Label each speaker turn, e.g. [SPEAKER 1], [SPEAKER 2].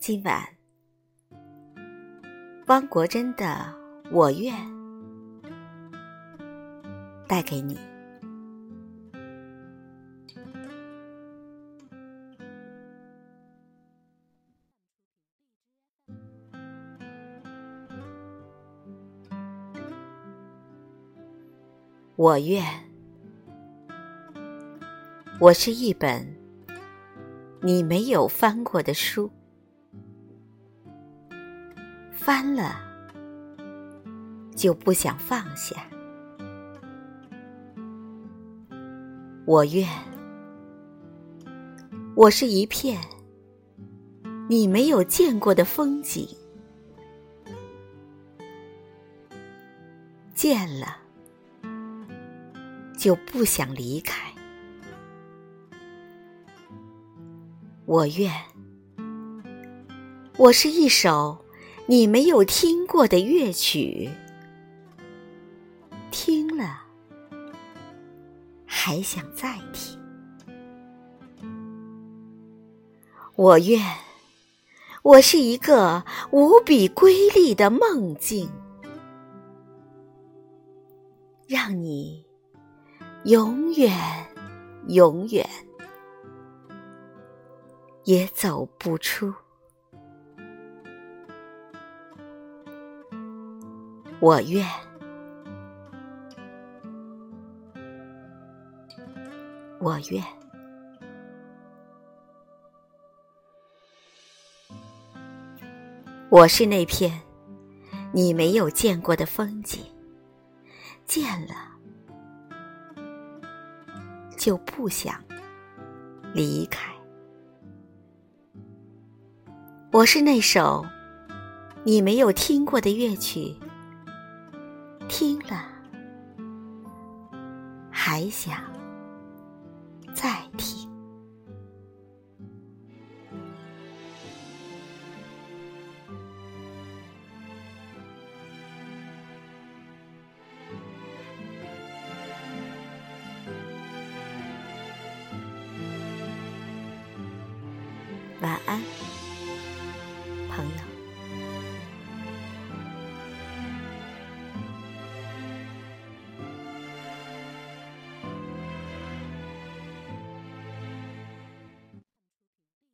[SPEAKER 1] 今晚，汪国真的《我愿》带给你。我愿，我是一本你没有翻过的书，翻了就不想放下。我愿，我是一片你没有见过的风景，见了。就不想离开。我愿，我是一首你没有听过的乐曲，听了还想再听。我愿，我是一个无比瑰丽的梦境，让你。永远，永远也走不出。我愿，我愿，我是那片你没有见过的风景，见了。就不想离开。我是那首你没有听过的乐曲，还想再听。晚安，